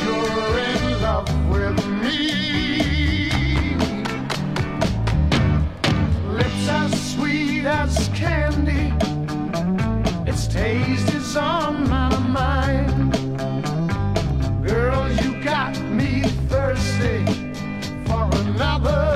you're in love with me. Lips as sweet as candy. Its taste is on my mind. Girl, you got me thirsty for another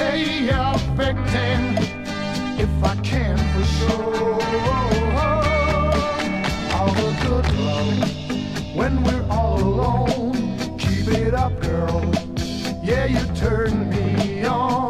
stay a victim if I can for sure. All the good love when we're all alone. Keep it up, girl. Yeah, you turn me on.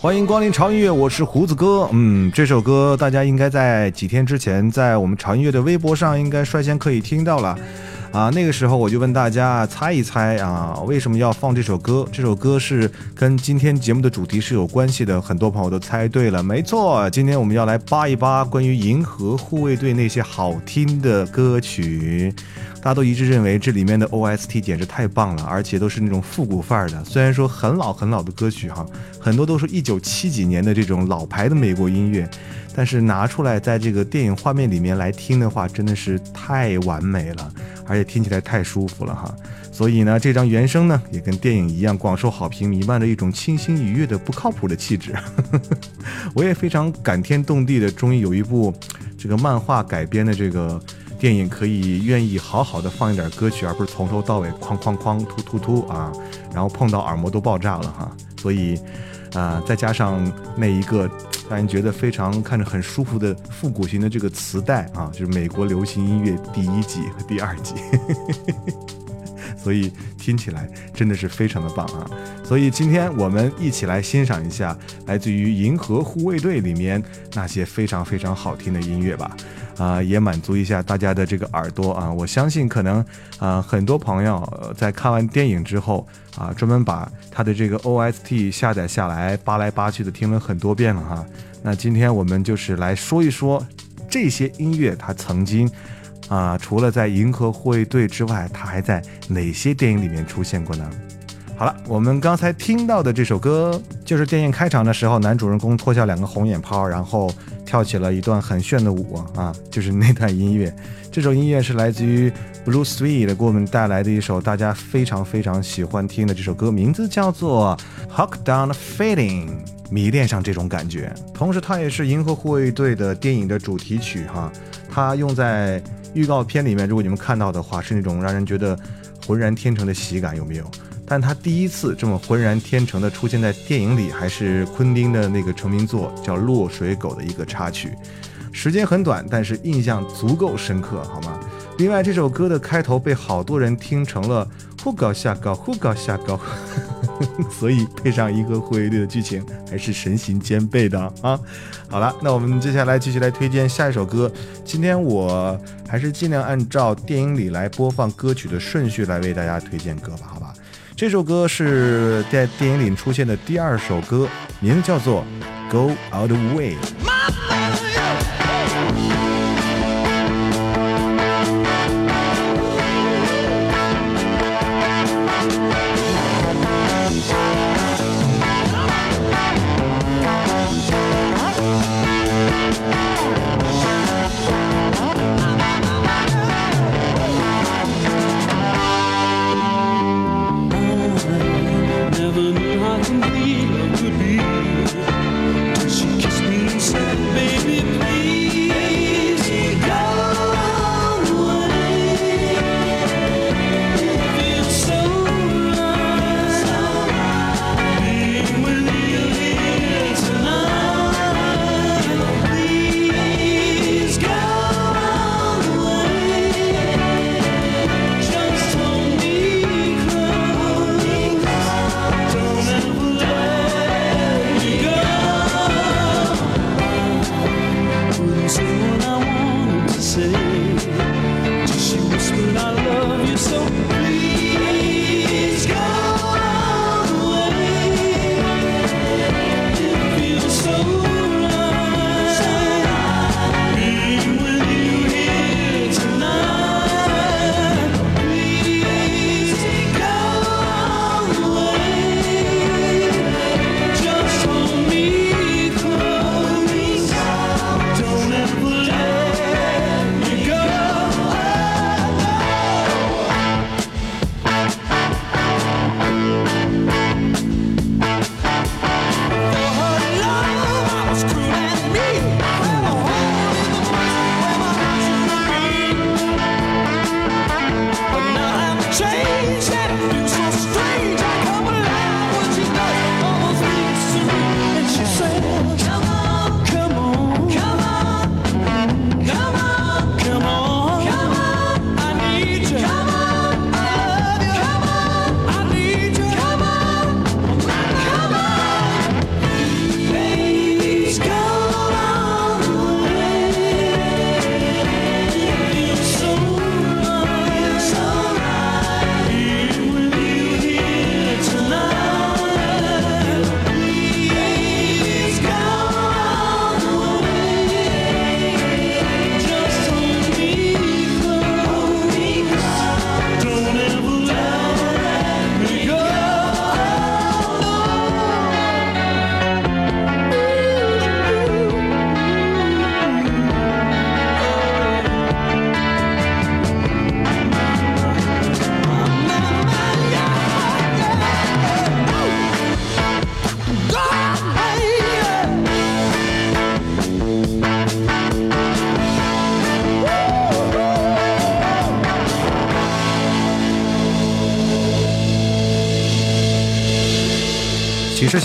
欢迎光临潮音乐，我是胡子哥。嗯，这首歌大家应该在几天之前，在我们潮音乐的微博上应该率先可以听到了。啊，那个时候我就问大家猜一猜啊，为什么要放这首歌？这首歌是跟今天节目的主题是有关系的，很多朋友都猜对了，没错，今天我们要来扒一扒关于银河护卫队那些好听的歌曲。大家都一致认为这里面的 OST 简直太棒了，而且都是那种复古范儿的。虽然说很老很老的歌曲哈，很多都是一九七几年的这种老牌的美国音乐，但是拿出来在这个电影画面里面来听的话，真的是太完美了，而且听起来太舒服了哈。所以呢，这张原声呢也跟电影一样广受好评，弥漫着一种清新愉悦的不靠谱的气质。我也非常感天动地的，终于有一部这个漫画改编的这个。电影可以愿意好好的放一点歌曲，而不是从头到尾哐哐哐突突突啊，然后碰到耳膜都爆炸了哈。所以，啊、再加上那一个 让人觉得非常看着很舒服的复古型的这个磁带啊，就是美国流行音乐第一季和第二季。所以听起来真的是非常的棒啊！所以今天我们一起来欣赏一下来自于《银河护卫队》里面那些非常非常好听的音乐吧。啊、也满足一下大家的这个耳朵啊！我相信可能啊、很多朋友、在看完电影之后啊，专门把他的这个 OST 下载下来，扒来扒去的听了很多遍了哈。那今天我们就是来说一说这些音乐，它曾经啊、除了在《银河护卫队》之外，它还在哪些电影里面出现过呢？好了，我们刚才听到的这首歌，就是电影开场的时候，男主人公脱下两个红眼泡，然后跳起了一段很炫的舞啊，就是那段音乐。这首音乐是来自于 Blue Sweet 给我们带来的一首大家非常非常喜欢听的这首歌，名字叫做《Hock Down Feeling》，迷恋上这种感觉。同时，它也是《银河护卫队》的电影的主题曲哈。它用在预告片里面，如果你们看到的话，是那种让人觉得浑然天成的喜感，有没有？但他第一次这么浑然天成的出现在电影里，还是昆汀的那个成名作叫《落水狗》的一个插曲，时间很短，但是印象足够深刻，好吗？另外，这首歌的开头被好多人听成了忽高下高，忽高下高，所以配上一个护卫队的剧情，还是神形兼备的啊！好了，那我们接下来继续来推荐下一首歌。今天我还是尽量按照电影里来播放歌曲的顺序来为大家推荐歌吧，好吧？这首歌是在电影里出现的第二首歌，名字叫做《Go Out of Way》。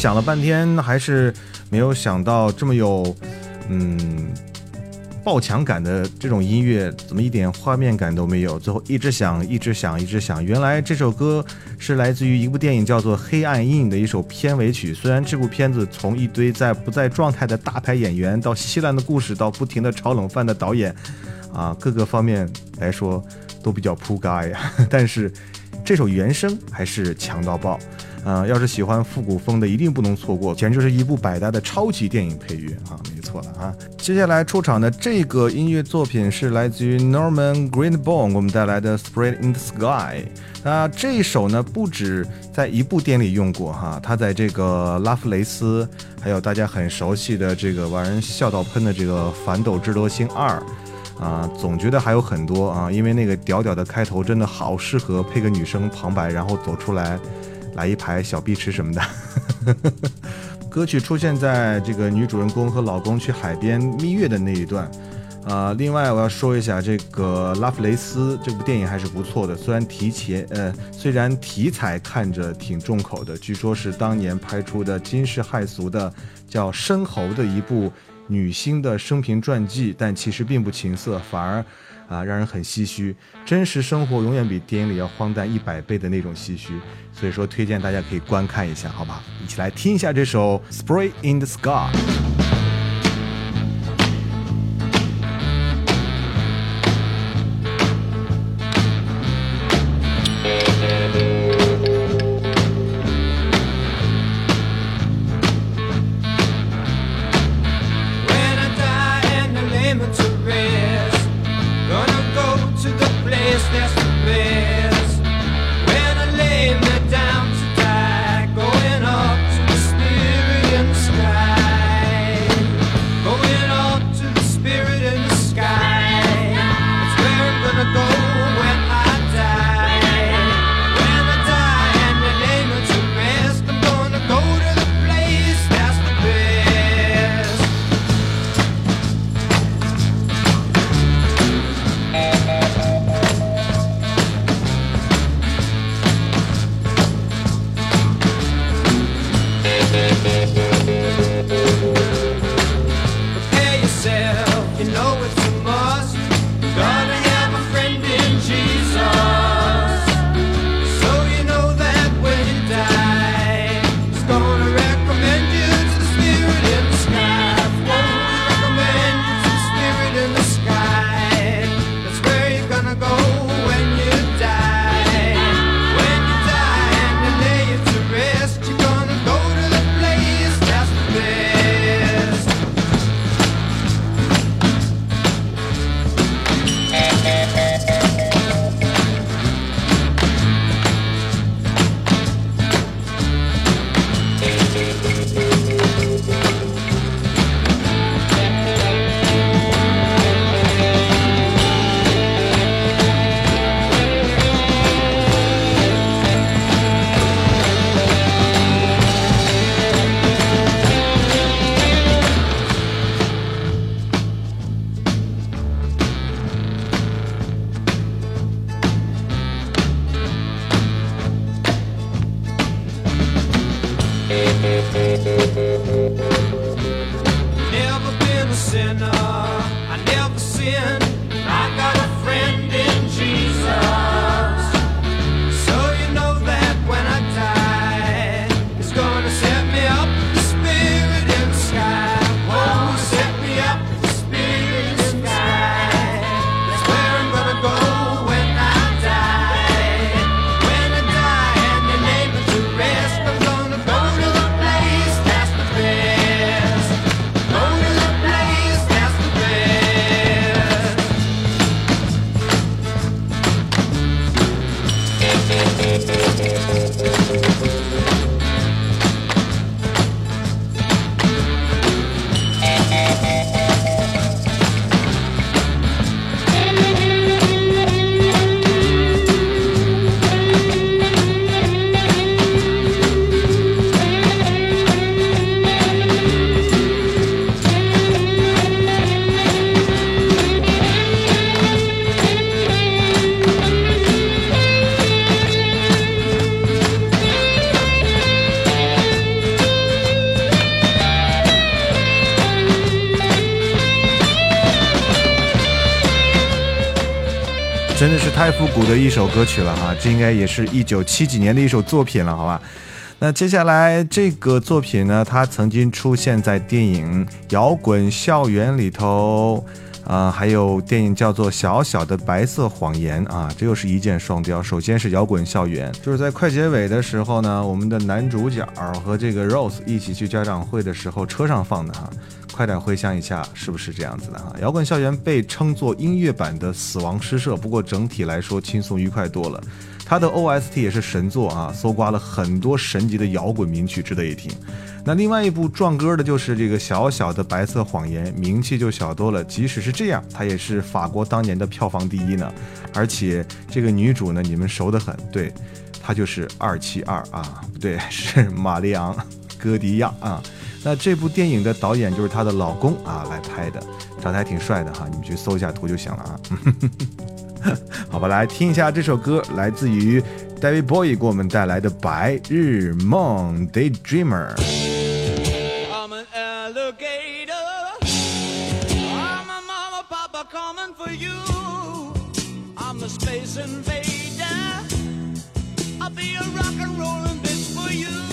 想了半天，还是没有想到这么有，嗯，爆强感的这种音乐，怎么一点画面感都没有？最后一直想，一直想，一直想。原来这首歌是来自于一部电影叫做《黑暗阴影》的一首片尾曲。虽然这部片子从一堆在不在状态的大牌演员，到稀烂的故事，到不停的炒冷饭的导演，啊，各个方面来说都比较扑街呀，但是这首原声还是强到爆。啊、要是喜欢复古风的，一定不能错过，简直就是一部百搭的超级电影配乐啊！没错。了啊。接下来出场的这个音乐作品是来自于 Norman Greenbaum 给我们带来的《Spread in the Sky》。那这一首呢，不止在一部电影里用过哈，它在这个拉夫雷斯，还有大家很熟悉的这个玩人笑到喷的这个《反斗智多星二》。啊，总觉得还有很多啊，因为那个屌屌的开头真的好适合配个女生旁白，然后走出来，来一排小碧池什么的。歌曲出现在这个女主人公和老公去海边蜜月的那一段。啊，另外我要说一下，这个《拉夫雷斯》这部电影还是不错的，虽然题前呃，虽然题材看着挺重口的，据说是当年拍出的惊世骇俗的叫《生猴》的一部。女星的生平传记，但其实并不情色，反而啊让人很唏嘘。真实生活永远比电影里要荒诞一百倍的那种唏嘘，所以说推荐大家可以观看一下，好吧？一起来听一下这首《Spray in the Sky》。古的一首歌曲了哈，这应该也是一九七几年的一首作品了，好吧？那接下来这个作品呢，它曾经出现在电影《摇滚校园》里头，啊、还有电影叫做《小小的白色谎言》啊，这又是一箭双雕。首先是摇滚校园，就是在快结尾的时候呢，我们的男主角和这个 Rose 一起去家长会的时候，车上放的哈。快点回想一下，是不是这样子的哈？摇滚校园被称作音乐版的《死亡诗社》，不过整体来说轻松愉快多了。它的 OST 也是神作啊，搜刮了很多神级的摇滚名曲，值得一听。那另外一部撞歌的就是这个小小的白色谎言，名气就小多了。即使是这样，它也是法国当年的票房第一呢。而且这个女主呢，你们熟得很，对，她就是二七二啊，不对，是玛丽昂·戈迪亚啊。那这部电影的导演就是她的老公啊来拍的，长得还挺帅的哈，你们去搜一下图就行了啊。好吧，来听一下这首歌，来自于 David Bowie 给我们带来的《白日梦》（Daydreamer）。I'm an alligator. I'm a mama, papa coming for you. I'm the space invader. I'll be a rock and rollin' bitch for you.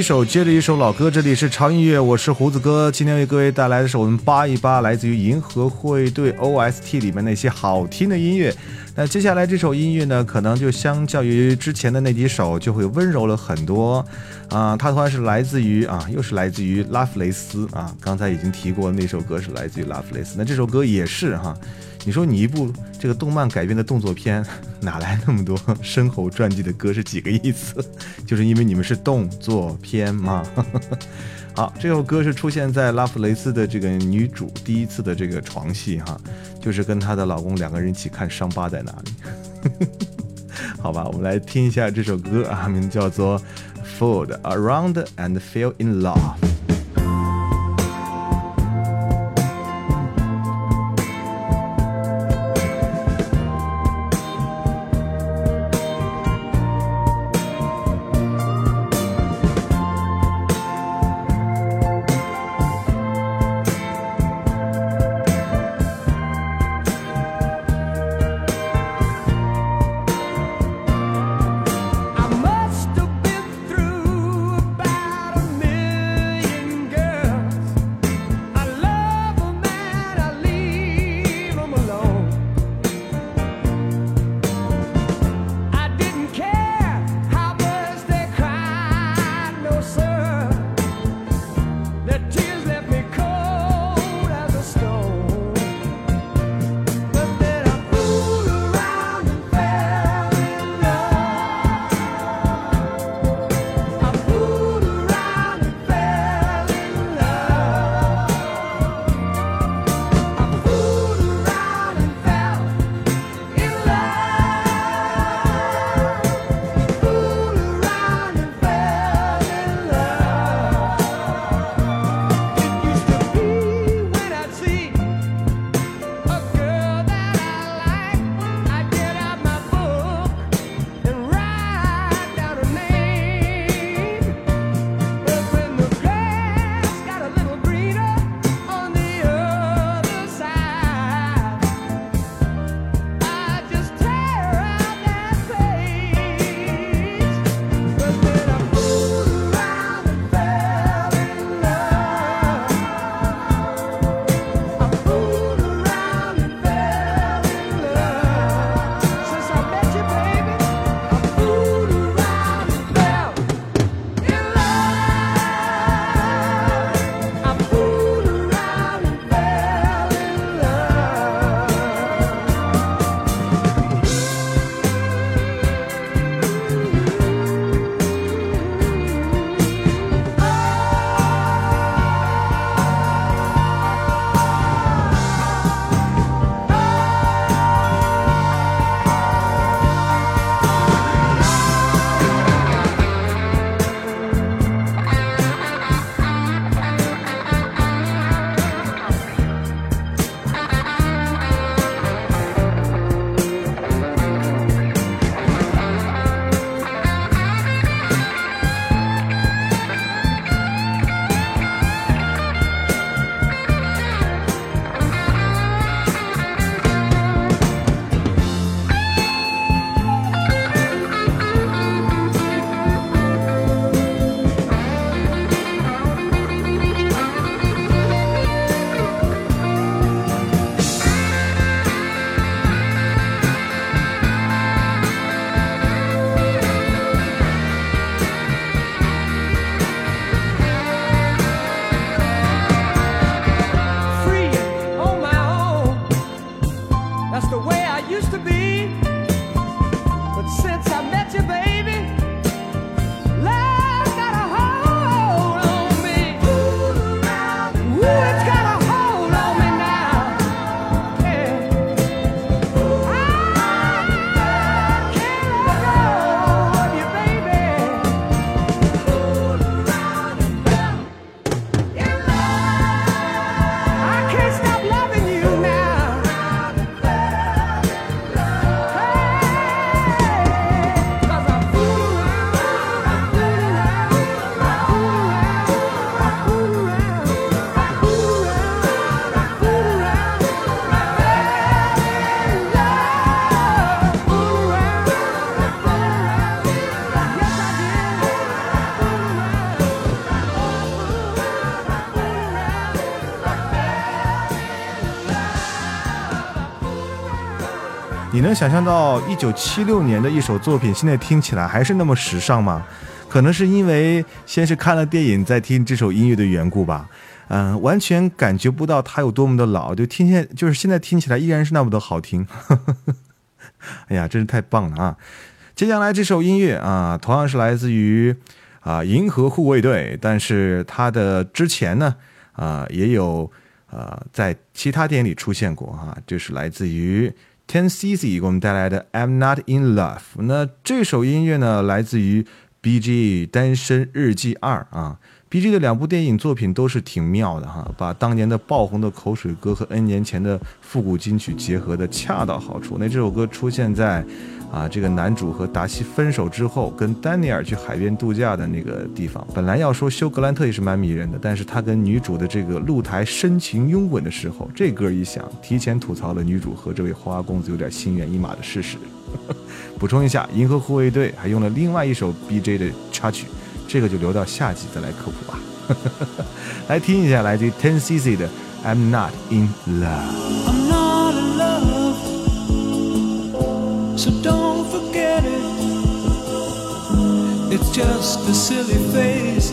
一首接着一首老歌，这里是长音乐，我是胡子哥。今天为各位带来的是我们扒一扒来自于银河护卫队 OST 里面那些好听的音乐。那接下来这首音乐呢，可能就相较于之前的那几首就会温柔了很多啊。它同样是来自于啊，又是来自于拉夫雷斯啊。刚才已经提过那首歌是来自于拉夫雷斯，那这首歌也是哈。你说你一部这个动漫改编的动作片，哪来那么多 深厚传记的歌？是几个意思？就是因为你们是动作片嘛。好，这首歌是出现在拉夫雷斯的这个女主第一次的这个床戏哈，就是跟她的老公两个人一起看伤疤在哪里。好吧，我们来听一下这首歌啊，名字叫做《Food Around and Fell in Love》。能想象到一九七六年的一首作品，现在听起来还是那么时尚吗？可能是因为先是看了电影，再听这首音乐的缘故吧。嗯、完全感觉不到它有多么的老，就听现就是现在听起来依然是那么的好听。哎呀，真是太棒了啊！接下来这首音乐啊，同样是来自于啊银河护卫队，但是它的之前呢啊也有呃在其他电影里出现过哈、就是来自于 Ten CC 给我们带来的《I'm Not in Love》。那这首音乐呢，来自于 B.G. 单身日记二啊。B.G. 的两部电影作品都是挺妙的哈，把当年的爆红的口水歌和 N 年前的复古金曲结合的恰到好处。那这首歌出现在啊这个男主和达西分手之后，跟丹尼尔去海边度假的那个地方。本来要说休格兰特也是蛮迷人的，但是他跟女主的这个露台深情拥吻的时候，这歌一响，提前吐槽了女主和这位花花公子有点心猿意马的事实。补充一下，银河护卫队还用了另外一首 B.J 的插曲，这个就留到下集再来科普吧。来听一下来自 Ten CC 的《I'm Not in Love》。So don't forget it. It's just a silly phase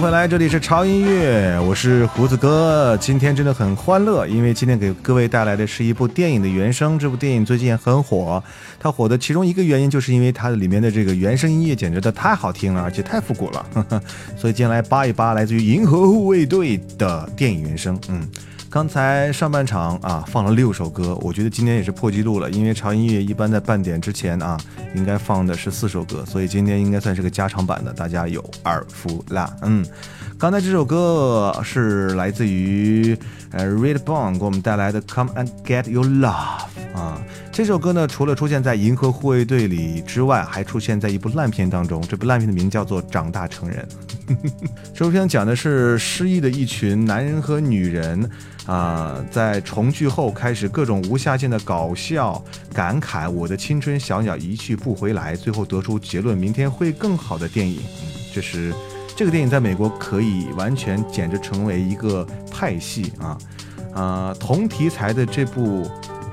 回来，这里是超音乐，我是胡子哥。今天真的很欢乐，因为今天给各位带来的是一部电影的原声。这部电影最近很火，它火的其中一个原因就是因为它的里面的这个原声音乐简直的太好听了，而且太复古了。呵呵所以今天来扒一扒来自于《银河护卫队》的电影原声。嗯。刚才上半场啊放了六首歌，我觉得今天也是破纪录了，因为潮音乐一般在半点之前啊应该放的是四首歌，所以今天应该算是个加长版的，大家有耳福啦。嗯，刚才这首歌是来自于呃 Redbone 给我们带来的《Come and Get Your Love》啊，这首歌呢除了出现在《银河护卫队》里之外，还出现在一部烂片当中，这部烂片的名字叫做《长大成人》。这部片讲的是失忆的一群男人和女人，啊、在重聚后开始各种无下限的搞笑感慨，我的青春小鸟一去不回来，最后得出结论，明天会更好的电影。嗯，这是这个电影在美国可以完全简直成为一个派系啊，啊、同题材的这部。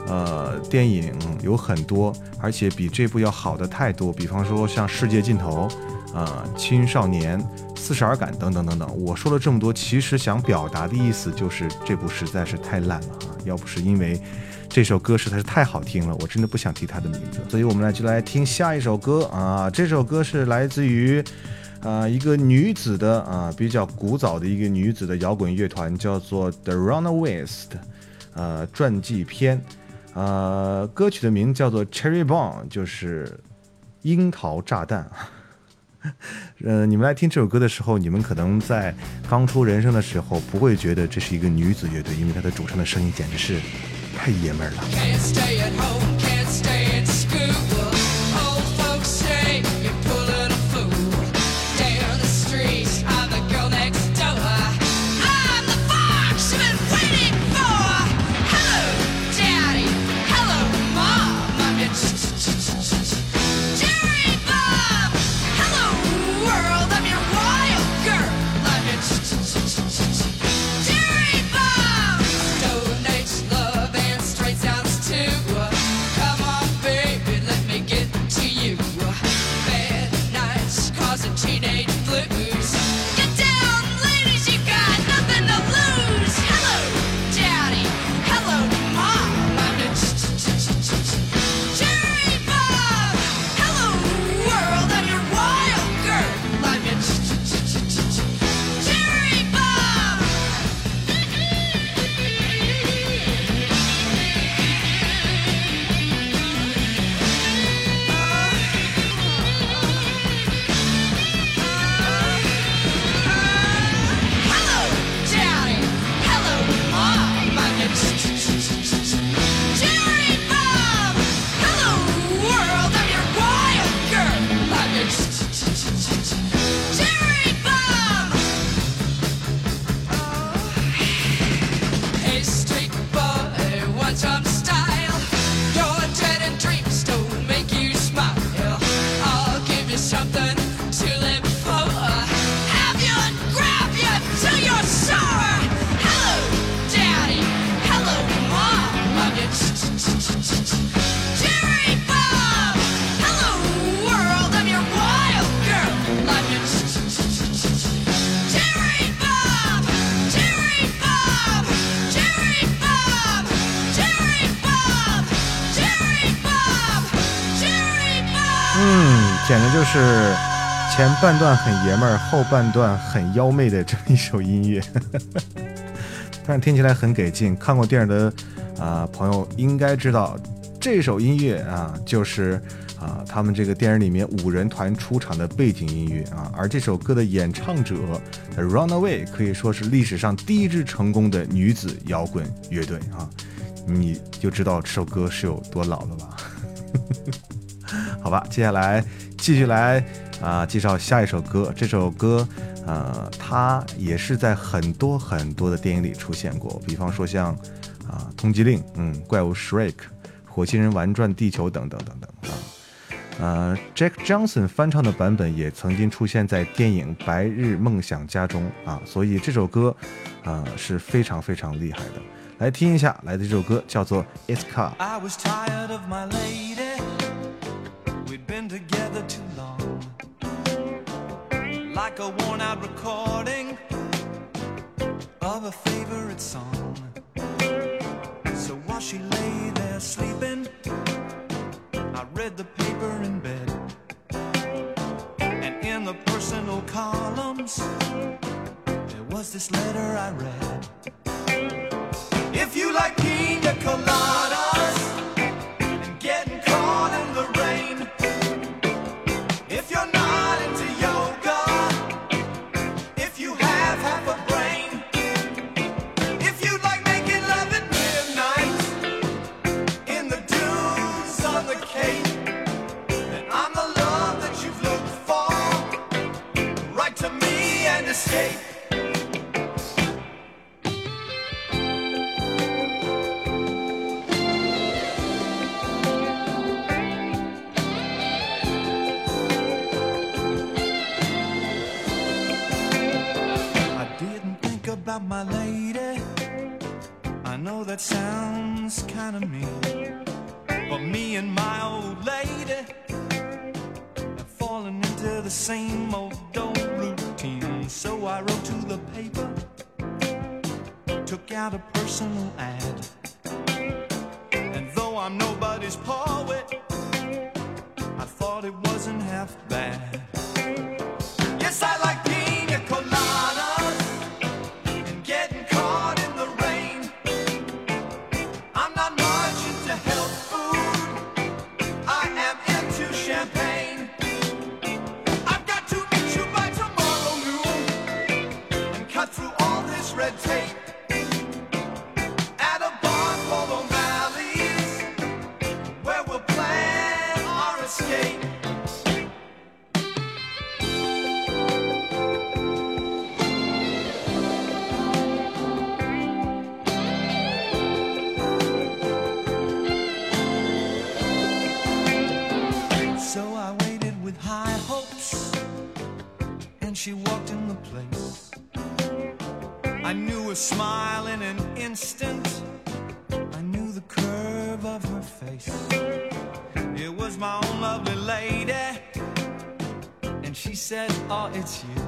呃，电影有很多，而且比这部要好的太多。比方说像《世界尽头》啊、青少年、四十而感》等等等等。我说了这么多，其实想表达的意思就是这部实在是太烂了啊！要不是因为这首歌实在是太好听了，我真的不想提它的名字。所以我们来就来听下一首歌啊，这首歌是来自于。啊，一个女子的啊，比较古早的一个女子的摇滚乐团，叫做 The Runaways 的，呃，传记片，呃，歌曲的名叫做 Cherry Bomb，就是樱桃炸弹。呃，你们来听这首歌的时候，你们可能在刚出人生的时候不会觉得这是一个女子乐队，因为它的主唱的声音简直是太爷们儿了。前半段很爷们儿，后半段很妖媚的这么一首音乐，但是听起来很给劲。看过电影的啊、朋友应该知道，这首音乐啊就是啊他们这个电影里面五人团出场的背景音乐啊，而这首歌的演唱者 Runaway 可以说是历史上第一支成功的女子摇滚乐队啊，你就知道这首歌是有多老了吧。好吧，接下来继续来啊、介绍下一首歌。这首歌，呃，它也是在很多很多的电影里出现过，比方说像啊、通缉令》、嗯，怪物 Shrek、火星人玩转地球等等等等啊。呃，Jack Johnson 翻唱的版本也曾经出现在电影《白日梦想家》中啊，所以这首歌啊、是非常非常厉害的。来听一下，来自这首歌叫做《It's Car》。Like a worn out recording of a favorite song. So while she lay there sleeping, I read the paper in bed. And in the personal columns, there was this letter I read. If you like pina coladas about my lady. I know that sounds kinda mean. But me and my old lady have fallen into the same old old routine. So I wrote to the paper, took out a personal ad. And though I'm nobody's poet, I thought it wasn't half bad. Yes, I like 起。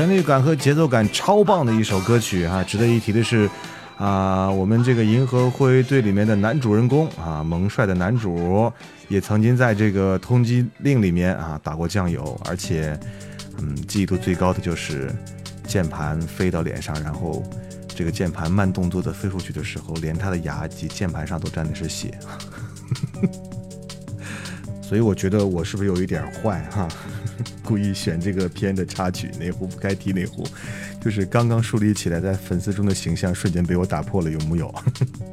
旋律感和节奏感超棒的一首歌曲哈、值得一提的是，啊、我们这个银河护卫队里面的男主人公啊，萌帅的男主，也曾经在这个通缉令里面啊打过酱油，而且，嗯，记忆度最高的就是键盘飞到脸上，然后这个键盘慢动作的飞出去的时候，连他的牙及键盘上都沾的是血。所以我觉得我是不是有一点坏哈？故意选这个片的插曲，哪壶不该提哪壶，就是刚刚树立起来在粉丝中的形象瞬间被我打破了，有木有？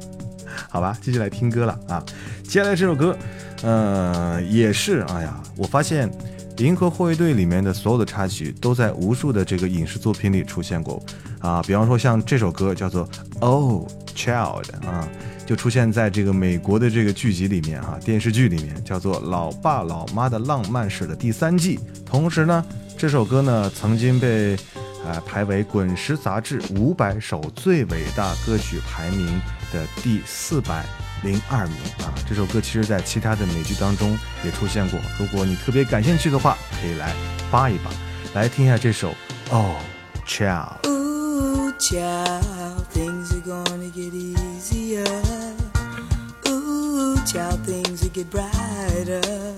好吧，接下来听歌了啊！接下来这首歌，呃，也是，哎呀，我发现《银河护卫队》里面的所有的插曲都在无数的这个影视作品里出现过啊，比方说像这首歌叫做《Oh Child》啊，就出现在这个美国的这个剧集里面啊，电视剧里面叫做《老爸老妈的浪漫史》的第三季。同时呢，这首歌呢曾经被啊、排为《滚石》杂志五百首最伟大歌曲排名的第四百零二名啊。这首歌其实在其他的美剧当中也出现过，如果你特别感兴趣的话，可以来扒一扒，来听一下这首《Oh Child》。Ooh, child, things are gonna get get brighter.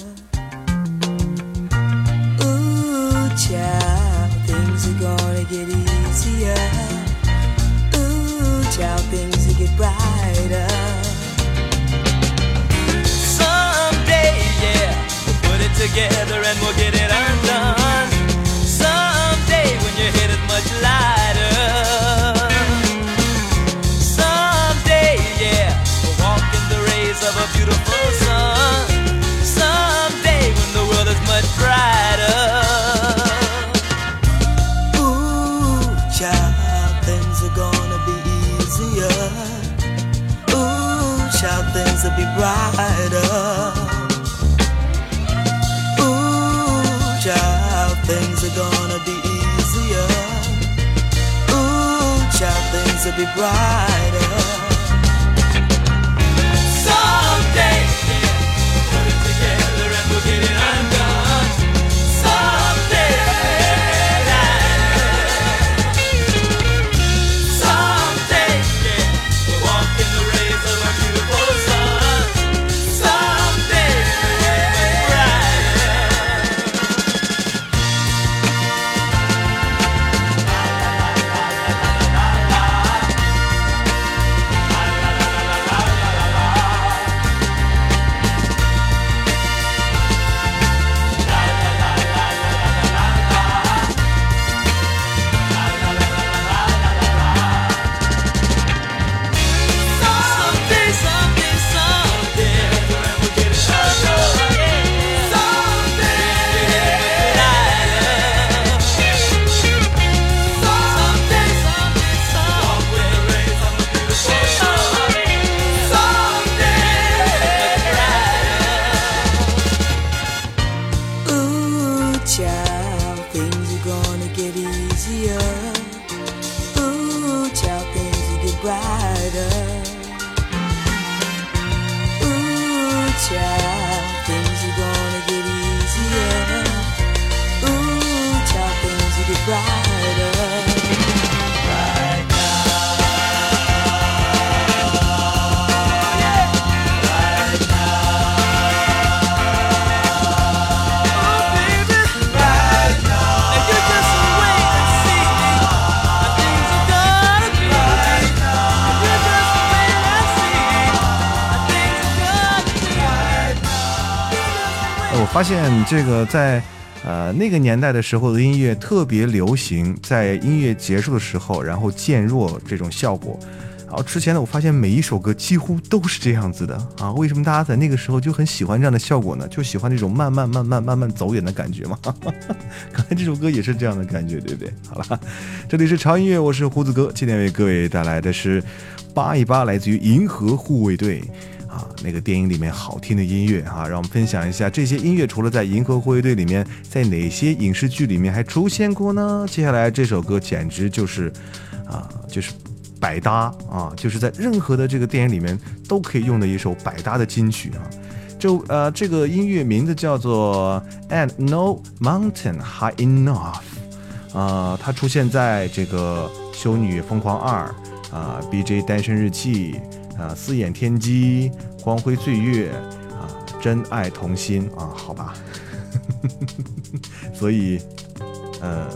Ooh, child, things are gonna get easier. Ooh, child, things will get brighter. Someday, yeah, we'll put it together and we'll get it undone. Someday, when your head is much lighter. Child, be brighter. Ooh, child, things are gonna be easier. Ooh, child, things will be brighter. Someday, yeah, put it together and we'll get it undone. 发现这个在呃那个年代的时候的音乐特别流行，在音乐结束的时候，然后渐弱这种效果。然后之前呢，我发现每一首歌几乎都是这样子的啊。为什么大家在那个时候就很喜欢这样的效果呢？就喜欢那种慢慢慢慢慢慢走远的感觉嘛。刚才这首歌也是这样的感觉，对不对？好了，这里是潮音乐，我是胡子哥，今天为各位带来的是扒一扒来自于银河护卫队。啊，那个电影里面好听的音乐啊，让我们分享一下这些音乐除了在《银河护卫队》里面，在哪些影视剧里面还出现过呢？接下来这首歌简直就是，啊，就是百搭啊，就是在任何的这个电影里面都可以用的一首百搭的金曲啊。就呃，这个音乐名字叫做《And No Mountain High Enough》，啊，它出现在这个《修女疯狂二》啊，《BJ 单身日记》啊，《四眼天机》《光辉岁月》啊，《真爱同心》啊，好吧，所以呃，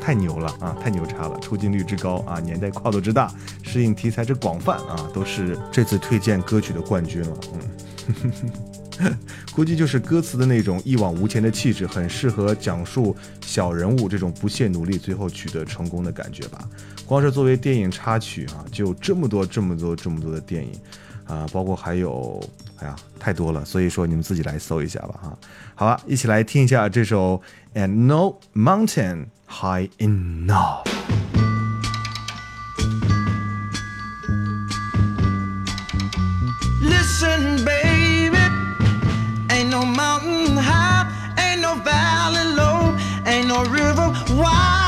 太牛了啊，太牛叉了，出镜率之高啊，年代跨度之大，适应题材之广泛啊，都是这次推荐歌曲的冠军了，嗯。估计就是歌词的那种一往无前的气质，很适合讲述小人物这种不懈努力，最后取得成功的感觉吧。光是作为电影插曲啊，就有这么多、这么多、这么多的电影啊，包括还有，哎呀，太多了。所以说你们自己来搜一下吧，哈。好吧，一起来听一下这首《And No Mountain High Enough》。Listen, baby, or river wide.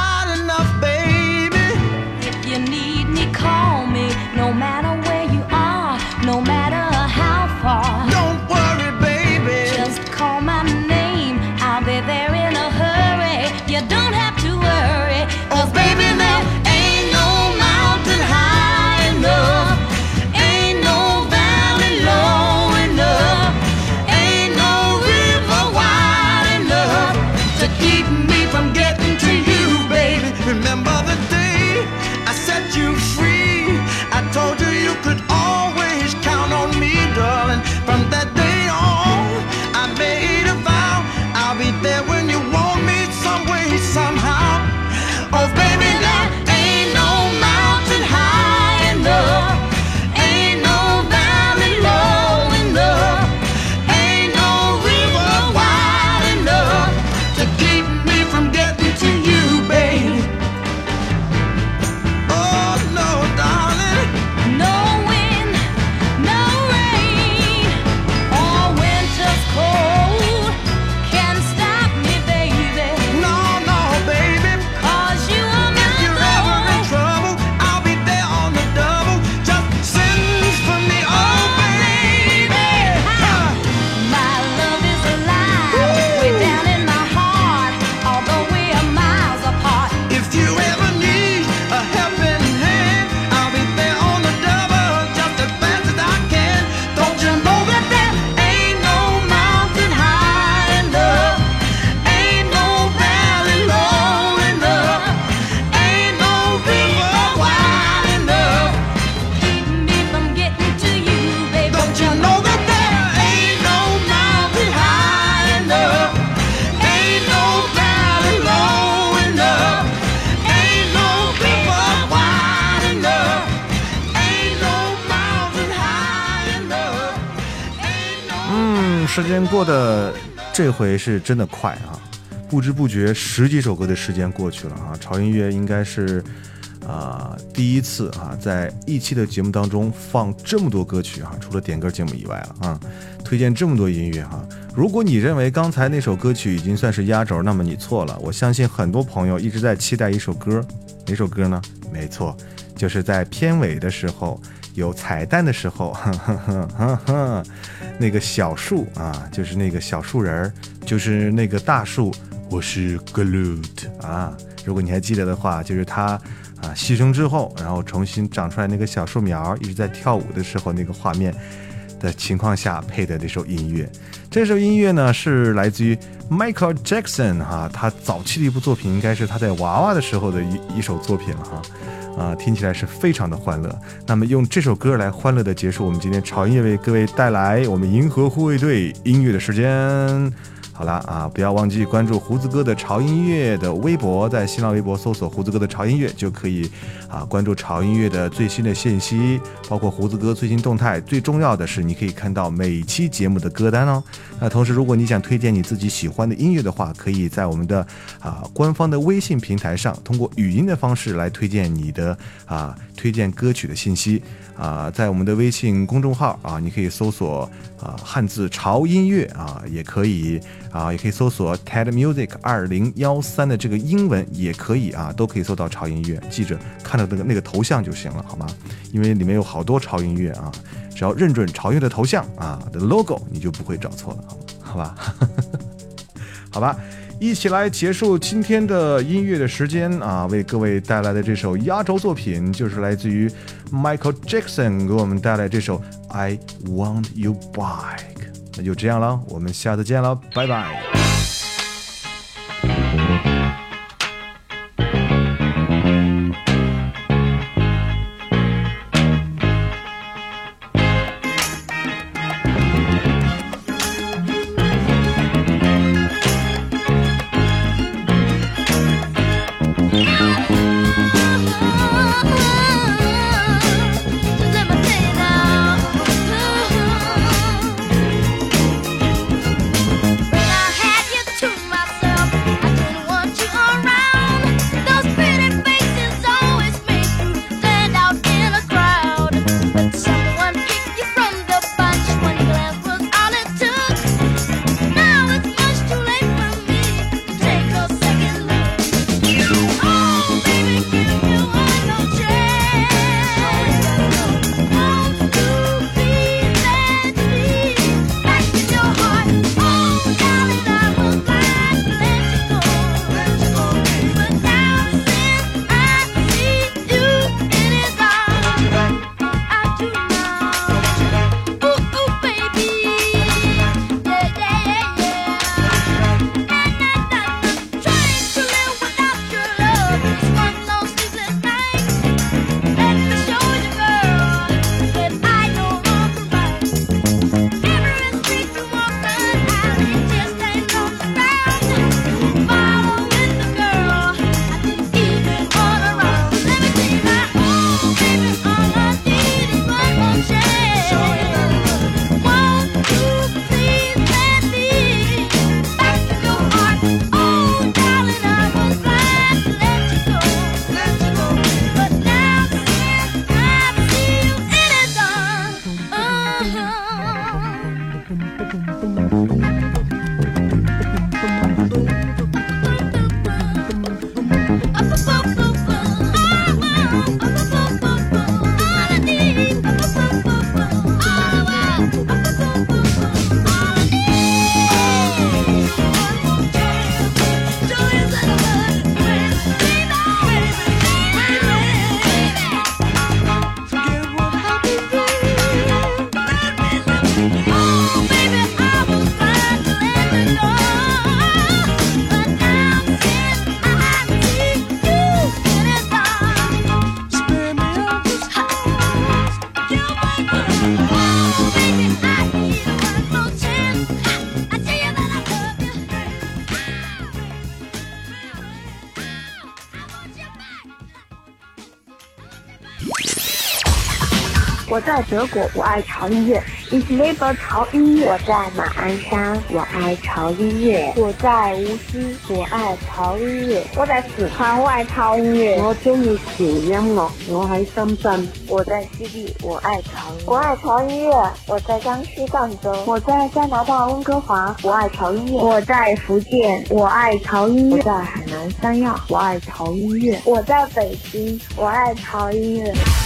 是真的快啊，不知不觉十几首歌的时间过去了啊。潮音乐应该是啊、第一次啊，在一期的节目当中放这么多歌曲啊，除了点歌节目以外了啊，推荐这么多音乐哈、如果你认为刚才那首歌曲已经算是压轴，那么你错了。我相信很多朋友一直在期待一首歌，哪首歌呢？没错，就是在片尾的时候有彩蛋的时候，呵呵呵呵呵，那个小树啊，就是那个小树人儿，就是那个大树，我是 Glut 啊。如果你还记得的话，就是他啊牺牲之后，然后重新长出来那个小树苗，一直在跳舞的时候那个画面的情况下配的这首音乐。这首音乐呢是来自于 Michael Jackson 哈、他早期的一部作品，应该是他在娃娃的时候的一一首作品了哈。啊，听起来是非常的欢乐。那么用这首歌来欢乐的结束我们今天潮音乐为各位带来我们银河护卫队音乐的时间。好了啊，不要忘记关注胡子哥的潮音乐的微博，在新浪微博搜索胡子哥的潮音乐就可以啊关注潮音乐的最新的信息，包括胡子哥最新动态。最重要的是，你可以看到每期节目的歌单哦。那同时，如果你想推荐你自己喜欢的音乐的话，可以在我们的啊官方的微信平台上，通过语音的方式来推荐你的啊推荐歌曲的信息啊，在我们的微信公众号啊，你可以搜索啊汉字潮音乐啊，也可以啊，也可以搜索 TED Music 二零幺三的这个英文也可以啊，都可以搜到潮音乐。记着看到那个那个头像就行了，好吗？因为里面有好多潮音乐啊，只要认准潮音乐的头像啊的 logo，你就不会找错了，好吗？好吧，好吧。一起来结束今天的音乐的时间啊！为各位带来的这首压轴作品，就是来自于 Michael Jackson 给我们带来这首《I Want You Back》。那就这样了，我们下次见了，拜拜。德国，我爱潮音乐。Ich liebe 潮音乐。我在马鞍山，我爱潮音乐。我在无锡，我爱潮音樂。我在四川，我愛潮音樂。我中意潮音樂，我喺深圳。我在西遞，我愛潮。我愛潮音樂。我在江西赣州。我在加拿大温哥華，我愛潮音樂。我在福建，我愛潮音樂。我在海南三亚，我愛潮音樂。我在北京，我愛潮音樂。